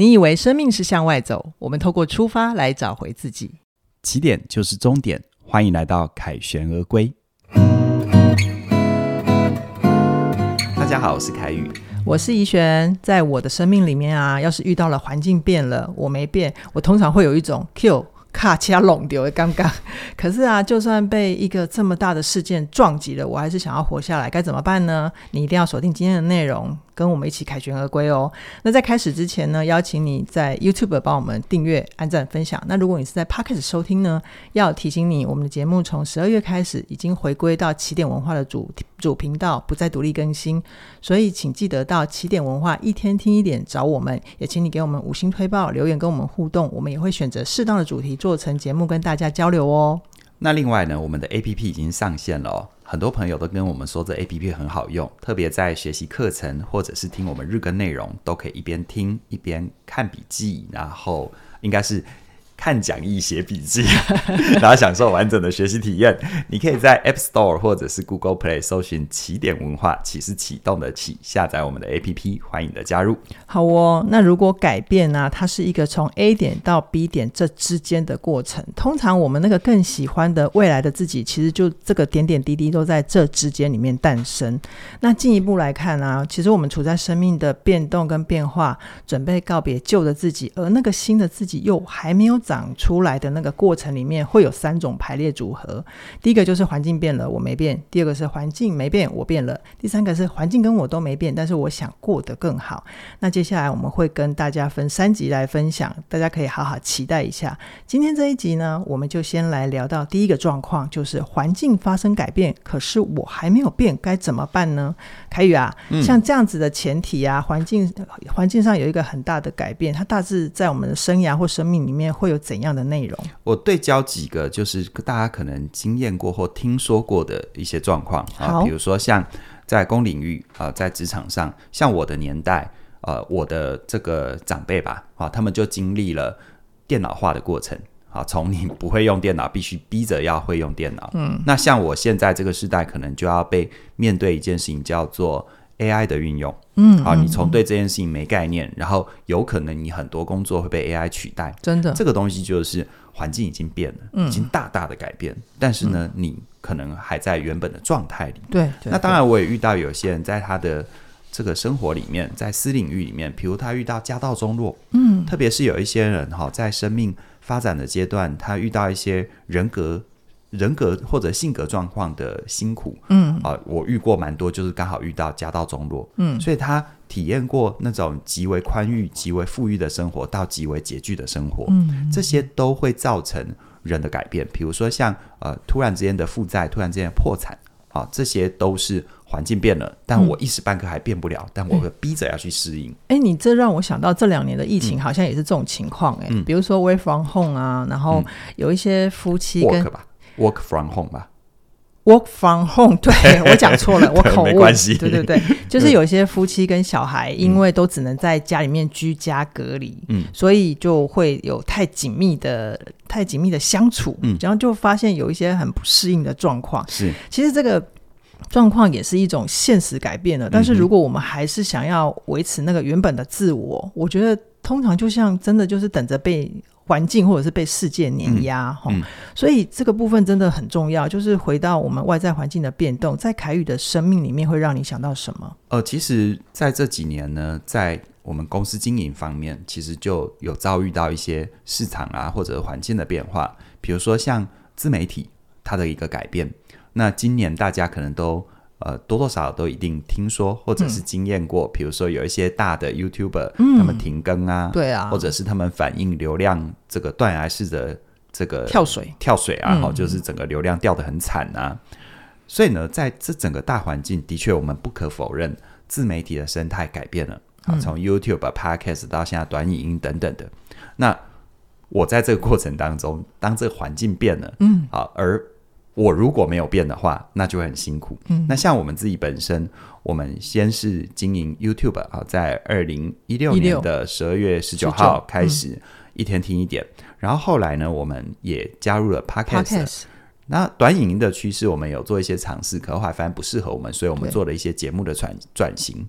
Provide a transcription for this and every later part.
你以为生命是向外走，我们透过出发来找回自己。起点就是终点，欢迎来到凯旋而归。大家好，我是凯宇，我是怡璇。在我的生命里面啊，要是遇到了环境变了，我没变，我通常会有一种 Q。卡掐拢丢的尴尬，可是啊，就算被一个这么大的事件撞击了，我还是想要活下来，该怎么办呢？你一定要锁定今天的内容。跟我们一起凯旋而归哦。那在开始之前呢，邀请你在 YouTube 帮我们订阅、按赞、分享。那如果你是在 Podcast 收听呢，要提醒你，我们的节目从十二月开始已经回归到起点文化的主题主频道，不再独立更新。所以请记得到起点文化一天听一点找我们，也请你给我们五星推报、留言跟我们互动，我们也会选择适当的主题做成节目跟大家交流哦。那另外呢，我们的 APP 已经上线了哦。很多朋友都跟我们说这 APP 很好用，特别在学习课程或者是听我们日更内容，都可以一边听一边看笔记，然后应该是。看讲义、写笔记，然后享受完整的学习体验。你可以在 App Store 或者是 Google Play 搜寻“起点文化”，启是启动的起，下载我们的 APP，欢迎你的加入。好哦，那如果改变呢、它是一个从 A 点到 B 点这之间的过程。通常我们那个更喜欢的未来的自己，其实就这个点点滴滴都在这之间里面诞生。那进一步来看啊，其实我们处在生命的变动跟变化，准备告别旧的自己，而那个新的自己又还没有。长出来的那个过程里面会有三种排列组合，第一个就是环境变了，我没变；第二个是环境没变，我变了；第三个是环境跟我都没变，但是我想过得更好。那接下来我们会跟大家分三集来分享，大家可以好好期待一下。今天这一集呢，我们就先来聊到第一个状况，就是环境发生改变，可是我还没有变，该怎么办呢？凯宇啊，嗯、像这样子的前提啊，环境环境上有一个很大的改变，它大致在我们的生涯或生命里面会有。怎样的内容？我对焦几个，就是大家可能经验过或听说过的一些状况啊，比如说像在公领域啊，在职场上，像我的年代，呃，我的这个长辈吧，啊，他们就经历了电脑化的过程啊，从你不会用电脑，必须逼着要会用电脑。嗯，那像我现在这个时代，可能就要被面对一件事情，叫做 AI 的运用。嗯，好，你从对这件事情没概念，嗯、然后有可能你很多工作会被 AI 取代，真的，这个东西就是环境已经变了，嗯、已经大大的改变。但是呢，嗯、你可能还在原本的状态里。对，对，那当然我也遇到有些人在他的这个生活里面，在私领域里面，比如他遇到家道中落，嗯，特别是有一些人哈，在生命发展的阶段，他遇到一些人格。人格或者性格状况的辛苦，嗯。啊、呃，我遇过蛮多，就是刚好遇到家道中落，嗯，所以他体验过那种极为宽裕、极为富裕的生活，到极为拮据的生活，嗯，这些都会造成人的改变。比如说像呃，突然之间的负债，突然之间的破产，啊、呃，这些都是环境变了，但我一时半刻还变不了，嗯、但我会逼着要去适应。哎、欸，你这让我想到这两年的疫情，好像也是这种情况、欸，哎、嗯，比如说 work from home 啊，然后有一些夫妻跟。Work 吧 Work from home 吧，Work from home，对，我讲错了，我口误，没关系，对对对，就是有些夫妻跟小孩，因为都只能在家里面居家隔离，嗯，所以就会有太紧密的、太紧密的相处，嗯，然后就发现有一些很不适应的状况。是，其实这个状况也是一种现实改变了，但是如果我们还是想要维持那个原本的自我，我觉得通常就像真的就是等着被。环境或者是被世界碾压，哈、嗯，嗯、所以这个部分真的很重要。就是回到我们外在环境的变动，在凯宇的生命里面会让你想到什么？呃，其实在这几年呢，在我们公司经营方面，其实就有遭遇到一些市场啊或者环境的变化，比如说像自媒体它的一个改变。那今年大家可能都。呃，多多少少都一定听说或者是经验过，嗯、比如说有一些大的 YouTuber，、嗯、他们停更啊，对啊，或者是他们反映流量这个断崖式的这个跳水。跳水啊，嗯、就是整个流量掉的很惨啊。所以呢，在这整个大环境，的确我们不可否认，自媒体的生态改变了啊，从 YouTube、Podcast 到现在短影音等等的。那我在这个过程当中，当这个环境变了，嗯，啊，而我如果没有变的话，那就会很辛苦。嗯，那像我们自己本身，我们先是经营 YouTube 啊，在二零一六年的十二月十九号开始一天听一点，嗯、然后后来呢，我们也加入了 Podcast。Podcast 那短影音的趋势，我们有做一些尝试，可后来发现不适合我们，所以我们做了一些节目的转转型。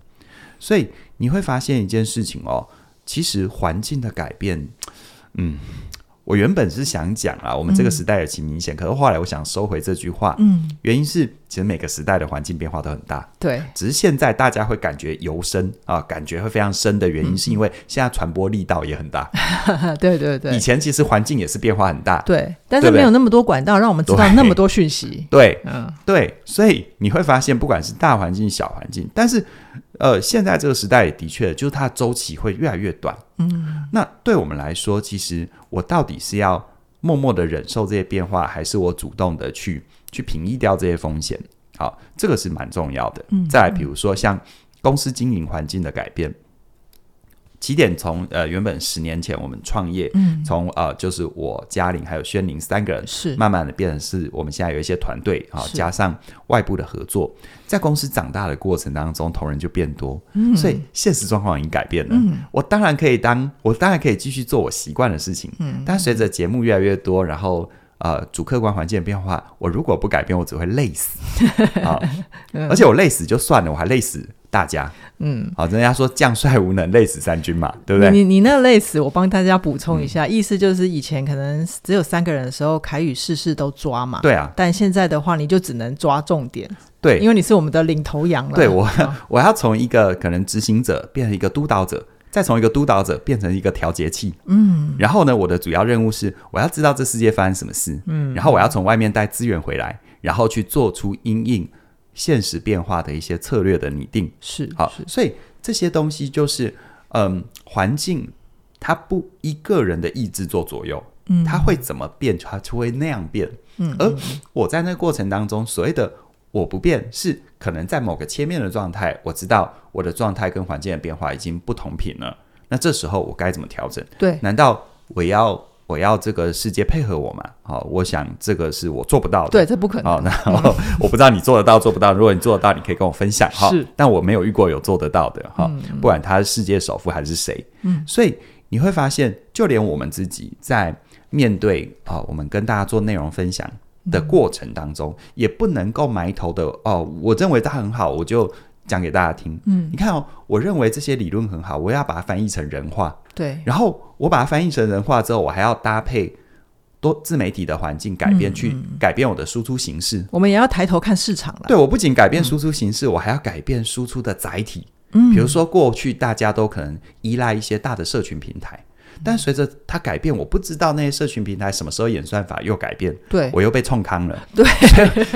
所以你会发现一件事情哦，其实环境的改变，嗯。我原本是想讲啊，我们这个时代尤其明显，嗯、可是后来我想收回这句话。嗯，原因是其实每个时代的环境变化都很大。对，只是现在大家会感觉尤深啊，感觉会非常深的原因，是因为现在传播力道也很大。嗯、对对对，以前其实环境也是变化很大。对，但是没有那么多管道让我们知道那么多讯息。对，嗯，对，所以你会发现，不管是大环境、小环境，但是。呃，现在这个时代也的确，就是它的周期会越来越短。嗯，那对我们来说，其实我到底是要默默的忍受这些变化，还是我主动的去去平抑掉这些风险？好，这个是蛮重要的。嗯，再来，比如说像公司经营环境的改变。起点从呃原本十年前我们创业，嗯，从呃就是我嘉玲还有轩宁三个人，是。慢慢的变成是我们现在有一些团队啊，加上外部的合作，在公司长大的过程当中，同仁就变多，嗯，所以现实状况已经改变了。嗯，我当然可以当，我当然可以继续做我习惯的事情，嗯，但随着节目越来越多，然后呃主客观环境的变化，我如果不改变，我只会累死啊，而且我累死就算了，我还累死。大家，嗯，好，人家说将帅无能，累死三军嘛，对不对？你你那累死，我帮大家补充一下，嗯、意思就是以前可能只有三个人的时候，凯宇事事都抓嘛，对啊。但现在的话，你就只能抓重点，对，因为你是我们的领头羊了。对我，哦、我要从一个可能执行者变成一个督导者，再从一个督导者变成一个调节器，嗯。然后呢，我的主要任务是我要知道这世界发生什么事，嗯。然后我要从外面带资源回来，然后去做出因应。现实变化的一些策略的拟定。是好，所以这些东西就是，嗯，环境它不一个人的意志做左右，嗯，它会怎么变，它就会那样变，嗯，而我在那个过程当中，所谓的我不变，是可能在某个切面的状态，我知道我的状态跟环境的变化已经不同频了，那这时候我该怎么调整？对，难道我要？我要这个世界配合我嘛？好，我想这个是我做不到的。对，这不可能。好，那我不知道你做得到做不到。如果你做得到，你可以跟我分享哈。是，但我没有遇过有做得到的哈。不管他是世界首富还是谁，嗯，所以你会发现，就连我们自己在面对啊，我们跟大家做内容分享的过程当中，也不能够埋头的哦。我认为他很好，我就。讲给大家听，嗯，你看哦，我认为这些理论很好，我要把它翻译成人话，对，然后我把它翻译成人话之后，我还要搭配多自媒体的环境改变，嗯、去改变我的输出形式。我们也要抬头看市场了。对，我不仅改变输出形式，嗯、我还要改变输出的载体。嗯，比如说过去大家都可能依赖一些大的社群平台。但随着它改变，我不知道那些社群平台什么时候演算法又改变，对，我又被冲康了，对，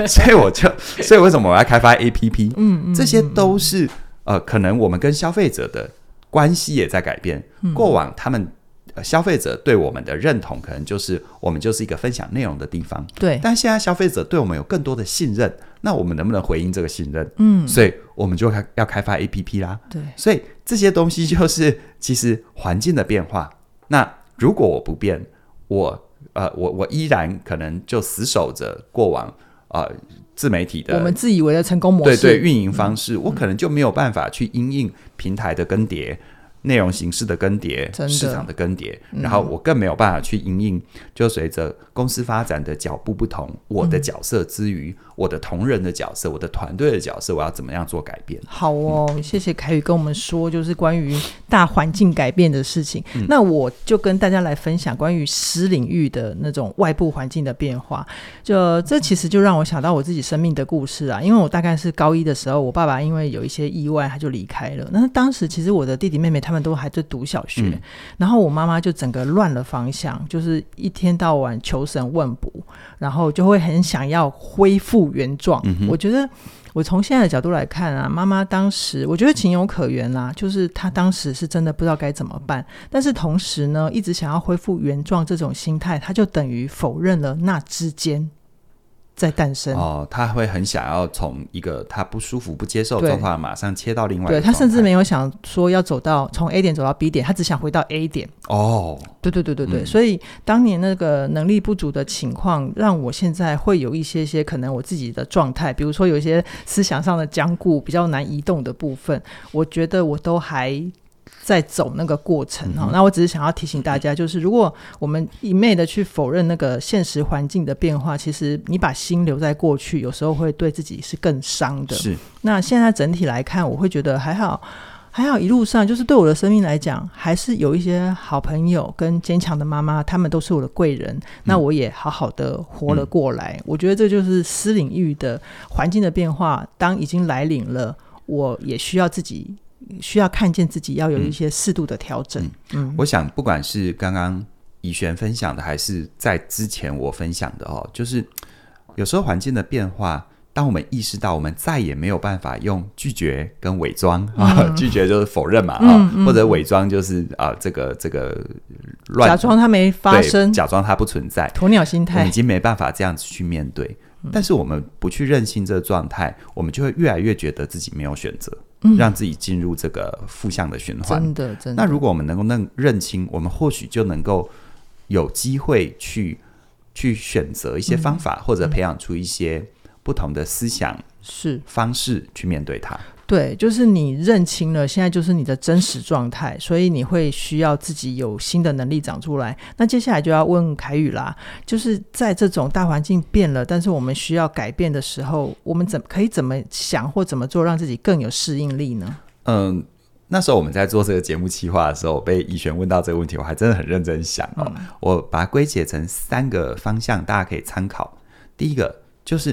所以我就，所以为什么我要开发 APP？嗯嗯，这些都是呃，可能我们跟消费者的关系也在改变。嗯、过往他们、呃、消费者对我们的认同，可能就是我们就是一个分享内容的地方，对。但现在消费者对我们有更多的信任，那我们能不能回应这个信任？嗯，所以我们就开要开发 APP 啦，对。所以这些东西就是其实环境的变化。那如果我不变，我呃，我我依然可能就死守着过往呃自媒体的我们自以为的成功模式，对对，运营方式，嗯、我可能就没有办法去因应平台的更迭。内容形式的更迭，市场的更迭，嗯、然后我更没有办法去因应，就随着公司发展的脚步不同，我的角色之余，嗯、我的同仁的角色，我的团队的角色，我要怎么样做改变？好哦，嗯、谢谢凯宇跟我们说，就是关于大环境改变的事情。嗯、那我就跟大家来分享关于私领域的那种外部环境的变化。就这其实就让我想到我自己生命的故事啊，因为我大概是高一的时候，我爸爸因为有一些意外，他就离开了。那当时其实我的弟弟妹妹他们。都还在读小学，嗯、然后我妈妈就整个乱了方向，就是一天到晚求神问卜，然后就会很想要恢复原状。嗯、我觉得我从现在的角度来看啊，妈妈当时我觉得情有可原啦、啊，就是她当时是真的不知道该怎么办，但是同时呢，一直想要恢复原状这种心态，她就等于否认了那之间。在诞生哦，他会很想要从一个他不舒服、不接受状况，马上切到另外一个。对，他甚至没有想说要走到从 A 点走到 B 点，他只想回到 A 点。哦，对对对对对，嗯、所以当年那个能力不足的情况，让我现在会有一些些可能我自己的状态，比如说有一些思想上的僵固、比较难移动的部分，我觉得我都还。在走那个过程哈，那我只是想要提醒大家，就是如果我们一昧的去否认那个现实环境的变化，其实你把心留在过去，有时候会对自己是更伤的。是。那现在整体来看，我会觉得还好。还好一路上就是对我的生命来讲，还是有一些好朋友跟坚强的妈妈，他们都是我的贵人。嗯、那我也好好的活了过来。嗯、我觉得这就是私领域的环境的变化，当已经来临了，我也需要自己需要看见自己要有一些适度的调整。嗯，嗯。我想不管是刚刚怡璇分享的，还是在之前我分享的哦，就是有时候环境的变化。当我们意识到我们再也没有办法用拒绝跟伪装啊，嗯、拒绝就是否认嘛啊，嗯嗯、或者伪装就是啊，这个这个乱假装它没发生，假装它不存在，鸵鸟心态，已经没办法这样子去面对。嗯、但是我们不去认清这个状态，我们就会越来越觉得自己没有选择，嗯、让自己进入这个负向的循环。真的，真的。那如果我们能够认认清，我们或许就能够有机会去去选择一些方法，嗯、或者培养出一些。不同的思想是方式去面对它，对，就是你认清了，现在就是你的真实状态，所以你会需要自己有新的能力长出来。那接下来就要问凯宇啦，就是在这种大环境变了，但是我们需要改变的时候，我们怎可以怎么想或怎么做，让自己更有适应力呢？嗯，那时候我们在做这个节目企划的时候，被怡璇问到这个问题，我还真的很认真想哦，嗯、我把它归结成三个方向，大家可以参考。第一个就是。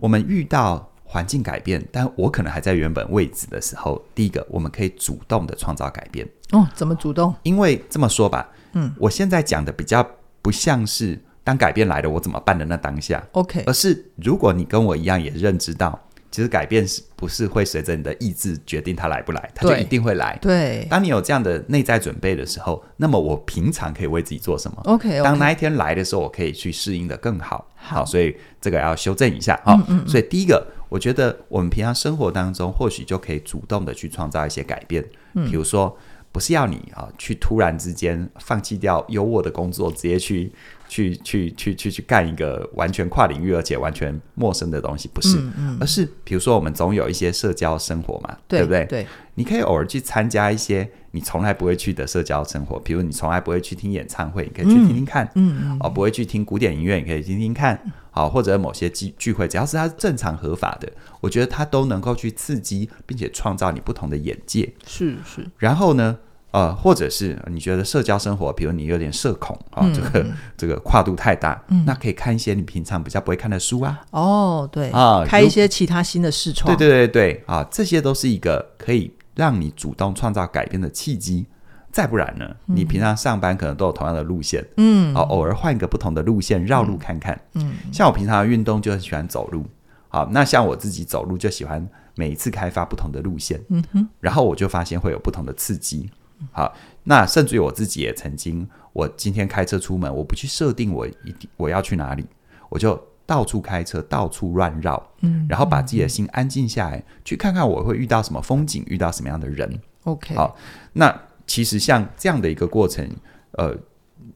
我们遇到环境改变，但我可能还在原本位置的时候，第一个我们可以主动的创造改变。哦，怎么主动？因为这么说吧，嗯，我现在讲的比较不像是当改变来了我怎么办的那当下，OK，而是如果你跟我一样也认知到。其实改变是不是会随着你的意志决定它来不来？它就一定会来。对，当你有这样的内在准备的时候，那么我平常可以为自己做什么？OK，, okay. 当那一天来的时候，我可以去适应的更好。好，好，所以这个要修正一下。好，嗯嗯嗯，所以第一个，我觉得我们平常生活当中，或许就可以主动的去创造一些改变。嗯，比如说，不是要你啊，去突然之间放弃掉优渥的工作，直接去。去去去去去干一个完全跨领域而且完全陌生的东西，不是，嗯嗯、而是比如说我们总有一些社交生活嘛，对，对不对？对，你可以偶尔去参加一些你从来不会去的社交生活，比如你从来不会去听演唱会，你可以去听听看，嗯，嗯哦，不会去听古典音乐，你可以听听看，好、哦，或者某些聚聚会，只要是它正常合法的，我觉得它都能够去刺激并且创造你不同的眼界，是是，然后呢？呃，或者是你觉得社交生活，比如你有点社恐啊，嗯、这个这个跨度太大，嗯、那可以看一些你平常比较不会看的书啊。哦，对啊，开一些其他新的视窗。对对对对啊，这些都是一个可以让你主动创造改变的契机。再不然呢，嗯、你平常上班可能都有同样的路线，嗯，啊，偶尔换一个不同的路线绕路看看。嗯，嗯像我平常的运动就很喜欢走路，好，那像我自己走路就喜欢每一次开发不同的路线，嗯哼，然后我就发现会有不同的刺激。好，那甚至于我自己也曾经，我今天开车出门，我不去设定我一定我要去哪里，我就到处开车，到处乱绕，嗯，然后把自己的心安静下来，去看看我会遇到什么风景，遇到什么样的人。OK，好，那其实像这样的一个过程，呃，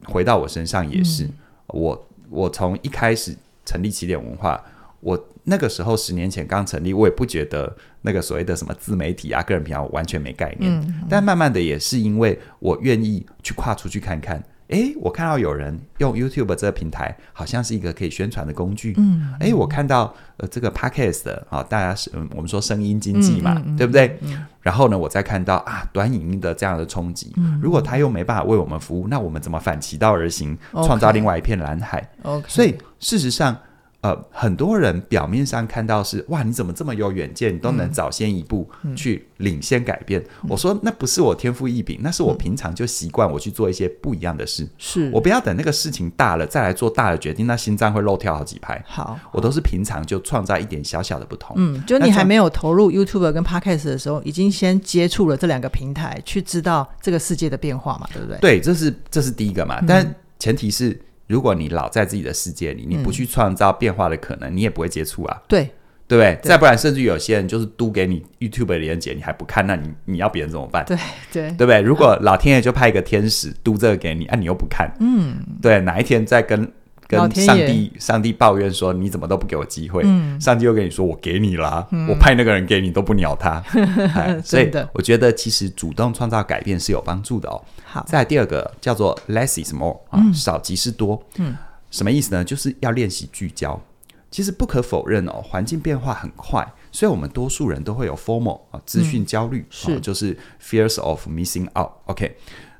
回到我身上也是，嗯、我我从一开始成立起点文化，我。那个时候十年前刚成立，我也不觉得那个所谓的什么自媒体啊、个人平台完全没概念。嗯嗯、但慢慢的也是因为我愿意去跨出去看看，诶，我看到有人用 YouTube 这个平台，好像是一个可以宣传的工具。嗯，诶，我看到呃这个 Podcast 的啊，大家是嗯我们说声音经济嘛，对不对？嗯、然后呢，我再看到啊短影音的这样的冲击，嗯、如果他又没办法为我们服务，那我们怎么反其道而行，创造另外一片蓝海？OK，所以事实上。呃，很多人表面上看到是哇，你怎么这么有远见，你都能早先一步去领先改变。嗯、我说那不是我天赋异禀，那是我平常就习惯我去做一些不一样的事。是我不要等那个事情大了再来做大的决定，那心脏会漏跳好几拍。好，我都是平常就创造一点小小的不同。嗯，就你还没有投入 YouTube 跟 Podcast 的时候，已经先接触了这两个平台，去知道这个世界的变化嘛，对不对？对，这是这是第一个嘛，但前提是。如果你老在自己的世界里，你不去创造变化的可能，嗯、你也不会接触啊。对，对不对？对再不然，甚至有些人就是嘟给你 YouTube 的连接，你还不看，那你你要别人怎么办？对对，对不对？如果老天爷就派一个天使嘟这个给你，啊，你又不看，嗯，对，哪一天再跟。跟上帝，上帝抱怨说：“你怎么都不给我机会？”嗯、上帝又跟你说：“我给你啦，嗯、我派那个人给你都不鸟他。哎”所以我觉得其实主动创造改变是有帮助的哦。好，再来第二个叫做 “less is more” 啊，嗯、少即是多。嗯，什么意思呢？就是要练习聚焦。其实不可否认哦，环境变化很快，所以我们多数人都会有 formal 啊，资讯焦虑、嗯、是、啊，就是 fears of missing out。OK，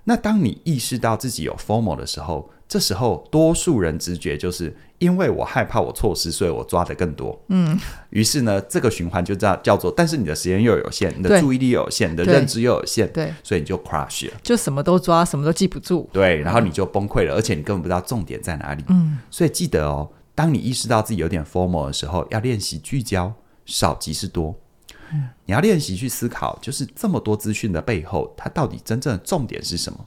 那当你意识到自己有 formal 的时候，这时候多数人直觉就是。因为我害怕我错失，所以我抓的更多。嗯，于是呢，这个循环就叫叫做，但是你的时间又有限，你的注意力又有限，你的认知又有限，对，所以你就 crush 了，就什么都抓，什么都记不住。对，然后你就崩溃了，而且你根本不知道重点在哪里。嗯，所以记得哦，当你意识到自己有点 formal 的时候，要练习聚焦，少即是多。嗯，你要练习去思考，就是这么多资讯的背后，它到底真正的重点是什么？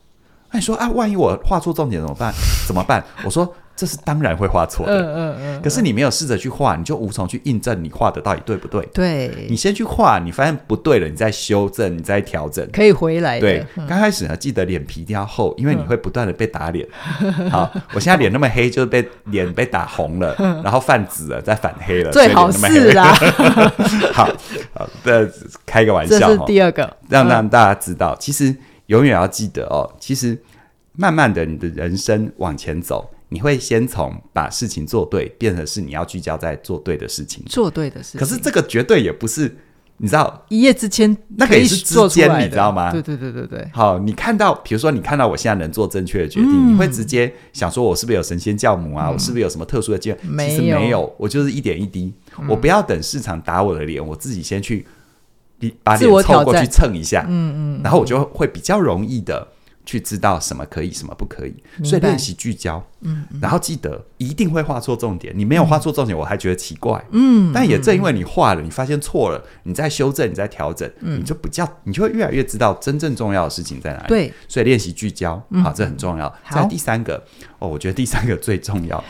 那你说啊，万一我画错重点怎么办？怎么办？我说。这是当然会画错的，嗯嗯嗯。可是你没有试着去画，你就无从去印证你画的到底对不对？对，你先去画，你发现不对了，你再修正，你再调整，可以回来的。对，刚开始呢，记得脸皮一定要厚，因为你会不断的被打脸。好，我现在脸那么黑，就是被脸被打红了，然后泛紫了，再反黑了，最好是啦。好，好，这开个玩笑，这是第二个，让让大家知道，其实永远要记得哦，其实慢慢的，你的人生往前走。你会先从把事情做对，变成是你要聚焦在做对的事情，做对的事情。可是这个绝对也不是，你知道，一夜之间，那个也是之间，你知道吗？对对对对对。好，你看到，比如说你看到我现在能做正确的决定，嗯、你会直接想说，我是不是有神仙教母啊？嗯、我是不是有什么特殊的机会？没有，其实没有，我就是一点一滴，嗯、我不要等市场打我的脸，我自己先去把脸凑过去蹭一下，嗯嗯，然后我就会比较容易的。去知道什么可以，什么不可以，所以练习聚焦，嗯，然后记得一定会画错重点。你没有画错重点，我还觉得奇怪，嗯，但也正因为你画了，你发现错了，你再修正，你再调整，你就比较，你就会越来越知道真正重要的事情在哪里。对，所以练习聚焦，好，这很重要。再第三个，哦，我觉得第三个最重要。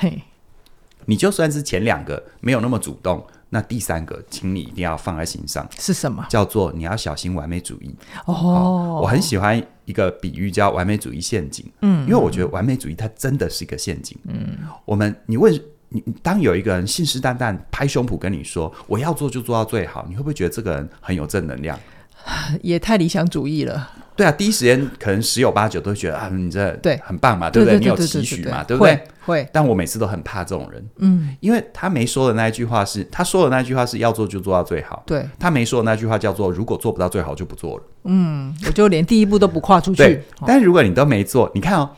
你就算是前两个没有那么主动。那第三个，请你一定要放在心上，是什么？叫做你要小心完美主义。哦，我很喜欢一个比喻叫完美主义陷阱。嗯，因为我觉得完美主义它真的是一个陷阱。嗯，我们你问你，当有一个人信誓旦旦拍胸脯跟你说我要做就做到最好，你会不会觉得这个人很有正能量？也太理想主义了。对啊，第一时间可能十有八九都觉得啊，你这对很棒嘛，对不对？你有期许嘛，对不对？会。但我每次都很怕这种人，嗯，因为他没说的那一句话是，他说的那句话是要做就做到最好，对。他没说的那句话叫做如果做不到最好就不做了，嗯，我就连第一步都不跨出去。对，但是如果你都没做，你看哦。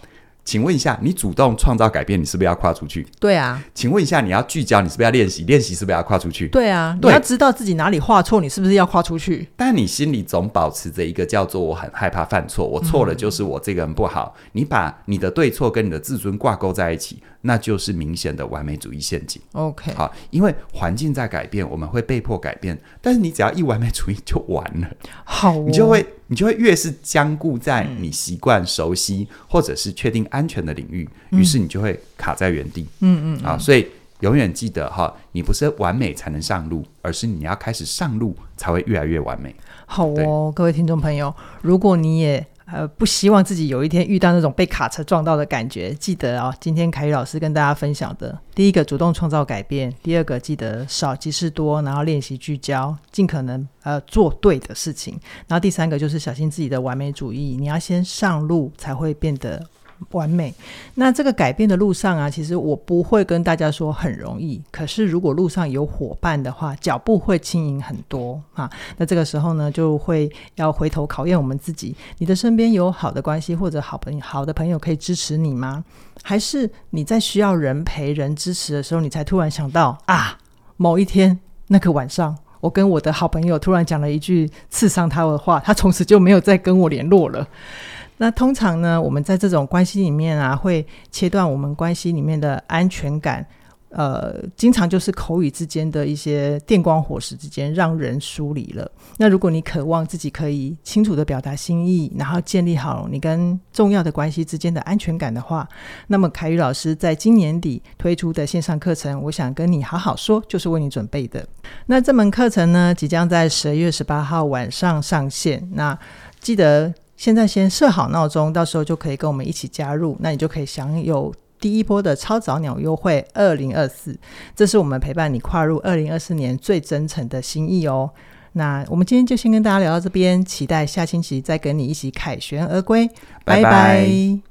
请问一下，你主动创造改变，你是不是要跨出去？对啊。请问一下，你要聚焦，你是不是要练习？练习是不是要跨出去？对啊。对，你要知道自己哪里画错，你是不是要跨出去？但你心里总保持着一个叫做“我很害怕犯错，我错了就是我这个人不好”。嗯。你把你的对错跟你的自尊挂钩在一起。那就是明显的完美主义陷阱。OK，好，因为环境在改变，我们会被迫改变。但是你只要一完美主义就完了，好、哦，你就会你就会越是僵固在你习惯、熟悉、嗯、或者是确定安全的领域，于是你就会卡在原地。嗯嗯，啊，所以永远记得哈，你不是完美才能上路，而是你要开始上路才会越来越完美。好哦，各位听众朋友，如果你也。呃，不希望自己有一天遇到那种被卡车撞到的感觉。记得啊、哦，今天凯宇老师跟大家分享的，第一个主动创造改变，第二个记得少即是多，然后练习聚焦，尽可能呃做对的事情，然后第三个就是小心自己的完美主义，你要先上路才会变得。完美。那这个改变的路上啊，其实我不会跟大家说很容易。可是如果路上有伙伴的话，脚步会轻盈很多啊。那这个时候呢，就会要回头考验我们自己：你的身边有好的关系或者好朋友、好的朋友可以支持你吗？还是你在需要人陪、人支持的时候，你才突然想到啊，某一天那个晚上，我跟我的好朋友突然讲了一句刺伤他的话，他从此就没有再跟我联络了。那通常呢，我们在这种关系里面啊，会切断我们关系里面的安全感。呃，经常就是口语之间的一些电光火石之间，让人疏离了。那如果你渴望自己可以清楚地表达心意，然后建立好你跟重要的关系之间的安全感的话，那么凯宇老师在今年底推出的线上课程，我想跟你好好说，就是为你准备的。那这门课程呢，即将在十二月十八号晚上上线。那记得。现在先设好闹钟，到时候就可以跟我们一起加入，那你就可以享有第一波的超早鸟优惠二零二四，这是我们陪伴你跨入二零二四年最真诚的心意哦。那我们今天就先跟大家聊到这边，期待下星期再跟你一起凯旋而归，拜拜。拜拜。